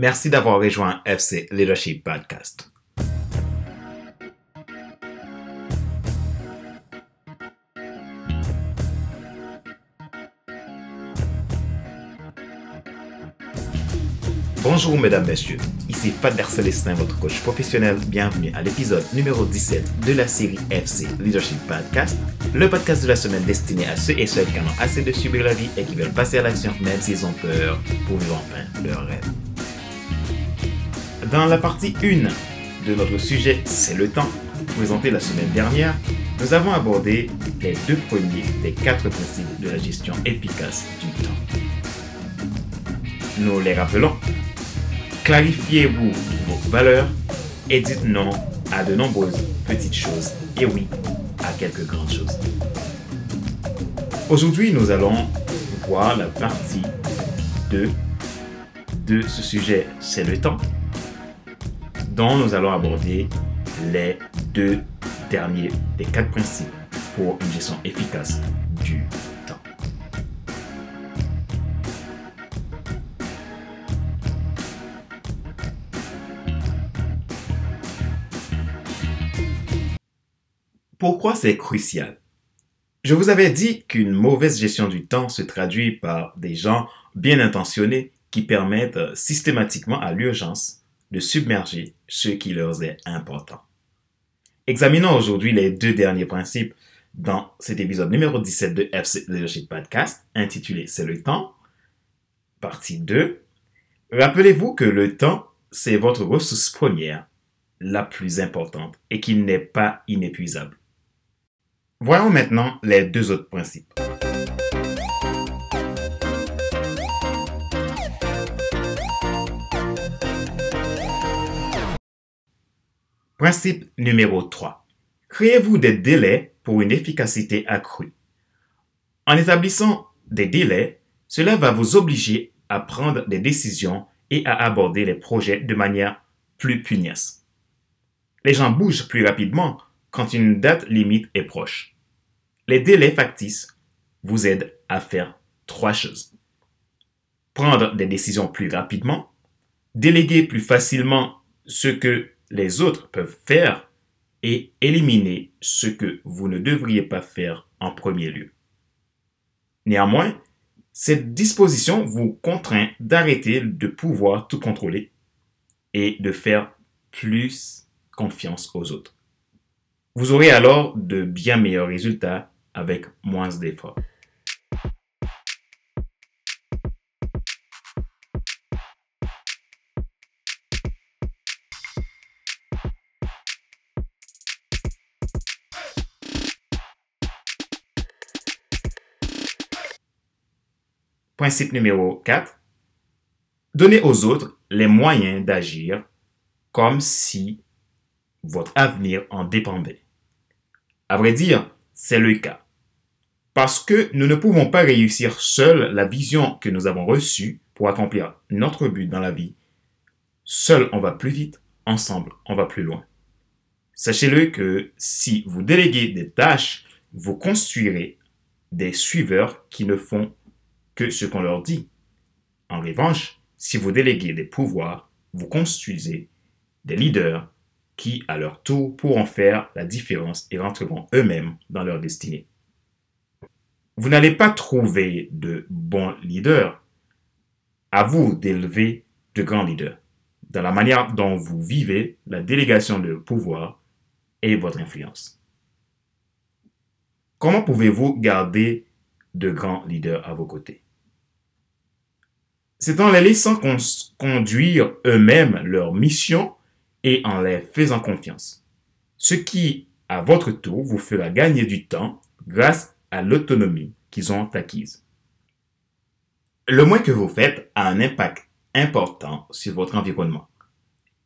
Merci d'avoir rejoint FC Leadership Podcast. Bonjour mesdames, messieurs, ici Fader Célestin, votre coach professionnel. Bienvenue à l'épisode numéro 17 de la série FC Leadership Podcast, le podcast de la semaine destiné à ceux et celles qui en ont assez de subir la vie et qui veulent passer à l'action même s'ils ont peur pour vivre enfin leur rêve. Dans la partie 1 de notre sujet C'est le temps, présenté la semaine dernière, nous avons abordé les deux premiers des quatre principes de la gestion efficace du temps. Nous les rappelons Clarifiez-vous vos valeurs et dites non à de nombreuses petites choses et oui à quelques grandes choses. Aujourd'hui, nous allons voir la partie 2 de ce sujet, c'est le temps, dont nous allons aborder les deux derniers des quatre principes pour une gestion efficace du Pourquoi c'est crucial? Je vous avais dit qu'une mauvaise gestion du temps se traduit par des gens bien intentionnés qui permettent euh, systématiquement à l'urgence de submerger ce qui leur est important. Examinons aujourd'hui les deux derniers principes dans cet épisode numéro 17 de FC Leadership Podcast intitulé C'est le temps, partie 2. Rappelez-vous que le temps, c'est votre ressource première, la plus importante, et qu'il n'est pas inépuisable. Voyons maintenant les deux autres principes. Principe numéro 3. Créez-vous des délais pour une efficacité accrue. En établissant des délais, cela va vous obliger à prendre des décisions et à aborder les projets de manière plus pugnace. Les gens bougent plus rapidement quand une date limite est proche. Les délais factices vous aident à faire trois choses. Prendre des décisions plus rapidement, déléguer plus facilement ce que les autres peuvent faire et éliminer ce que vous ne devriez pas faire en premier lieu. Néanmoins, cette disposition vous contraint d'arrêter de pouvoir tout contrôler et de faire plus confiance aux autres. Vous aurez alors de bien meilleurs résultats avec moins d'efforts. Principe numéro 4. Donnez aux autres les moyens d'agir comme si votre avenir en dépendait. À vrai dire, c'est le cas. Parce que nous ne pouvons pas réussir seuls la vision que nous avons reçue pour accomplir notre but dans la vie. Seul on va plus vite, ensemble on va plus loin. Sachez-le que si vous déléguez des tâches, vous construirez des suiveurs qui ne font ce qu'on leur dit. En revanche, si vous déléguez des pouvoirs, vous construisez des leaders qui, à leur tour, pourront faire la différence et rentreront eux-mêmes dans leur destinée. Vous n'allez pas trouver de bons leaders. À vous d'élever de grands leaders dans la manière dont vous vivez la délégation de pouvoir et votre influence. Comment pouvez-vous garder de grands leaders à vos côtés? C'est en les laissant conduire eux-mêmes leur mission et en les faisant confiance. Ce qui, à votre tour, vous fera gagner du temps grâce à l'autonomie qu'ils ont acquise. Le moins que vous faites a un impact important sur votre environnement.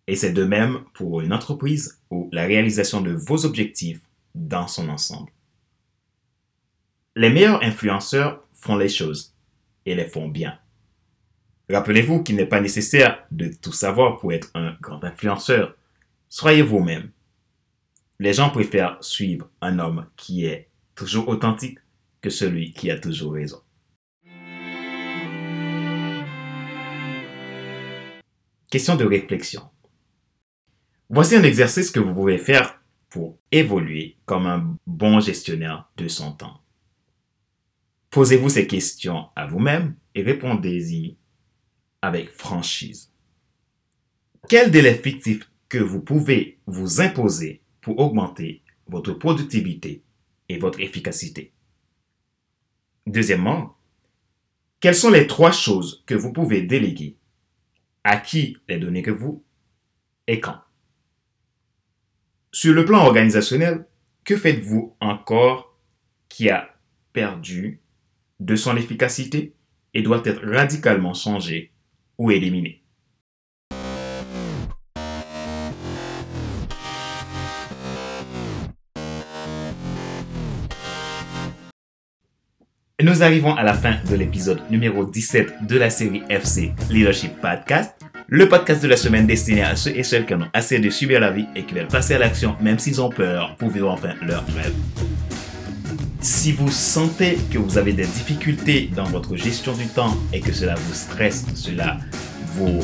Et c'est de même pour une entreprise ou la réalisation de vos objectifs dans son ensemble. Les meilleurs influenceurs font les choses et les font bien. Rappelez-vous qu'il n'est pas nécessaire de tout savoir pour être un grand influenceur. Soyez vous-même. Les gens préfèrent suivre un homme qui est toujours authentique que celui qui a toujours raison. question de réflexion. Voici un exercice que vous pouvez faire pour évoluer comme un bon gestionnaire de son temps. Posez-vous ces questions à vous-même et répondez-y avec franchise. Quel délai fictif que vous pouvez vous imposer pour augmenter votre productivité et votre efficacité? Deuxièmement, quelles sont les trois choses que vous pouvez déléguer? À qui les donner que vous et quand? Sur le plan organisationnel, que faites-vous encore qui a perdu de son efficacité et doit être radicalement changé ou éliminé Nous arrivons à la fin de l'épisode numéro 17 de la série FC Leadership Podcast, le podcast de la semaine destiné à ceux et celles qui en ont assez de subir la vie et qui veulent passer à l'action même s'ils ont peur pour vivre enfin leur rêve. Si vous sentez que vous avez des difficultés dans votre gestion du temps et que cela vous stresse, cela vous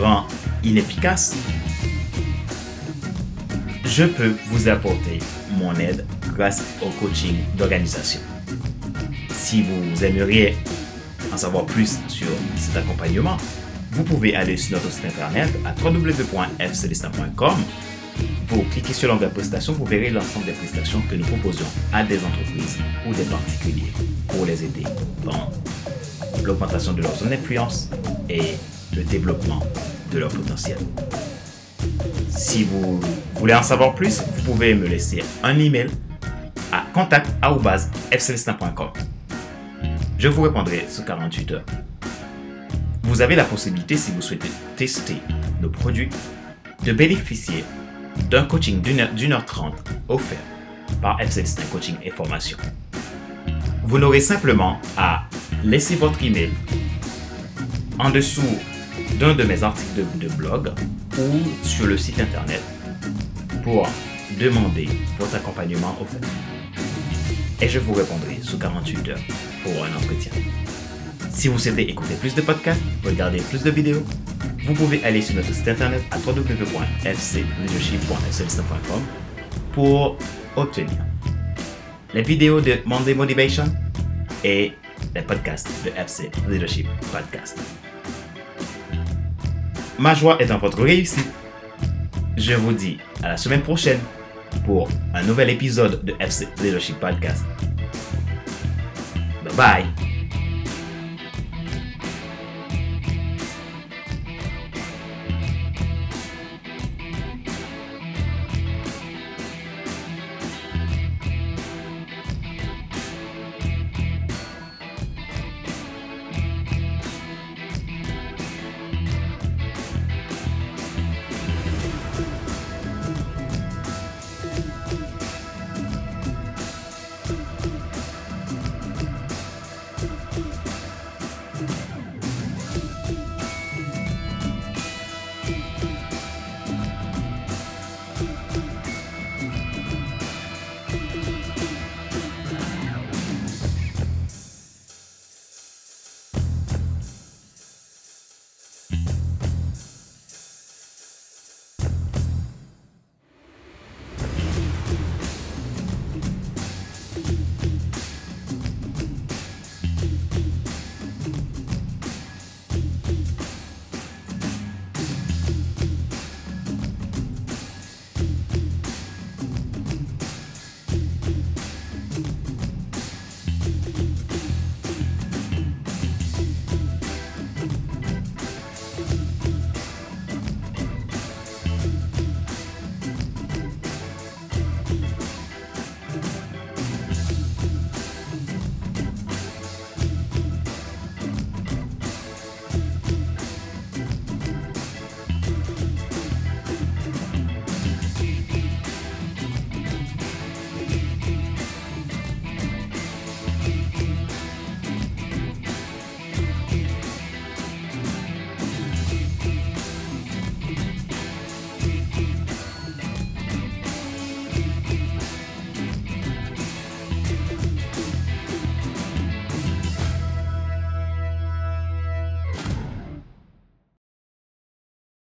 rend inefficace, je peux vous apporter mon aide grâce au coaching d'organisation. Si vous aimeriez en savoir plus sur cet accompagnement, vous pouvez aller sur notre site internet à www.fcelestin.com. Vous cliquez sur l'onglet prestation, vous verrez l'ensemble des prestations que nous proposons à des entreprises ou des particuliers pour les aider dans l'augmentation de leur zone d'influence et le développement de leur potentiel. Si vous voulez en savoir plus, vous pouvez me laisser un email à contact.fcelestin.com. Je vous répondrai sous 48 heures. Vous avez la possibilité, si vous souhaitez tester nos produits, de bénéficier d'un coaching d'une heure, trente offert par FCST Coaching et Formation. Vous n'aurez simplement à laisser votre email en dessous d'un de mes articles de, de blog ou sur le site internet pour demander votre accompagnement offert et je vous répondrai sous 48 heures pour un entretien. Si vous souhaitez écouter plus de podcasts, regarder plus de vidéos, vous pouvez aller sur notre site internet à www.fcleadership.com pour obtenir les vidéos de Monday Motivation et les podcasts de FC Leadership Podcast. Ma joie est dans votre réussite. Je vous dis à la semaine prochaine pour un nouvel épisode de FC Leadership Podcast. Bye bye.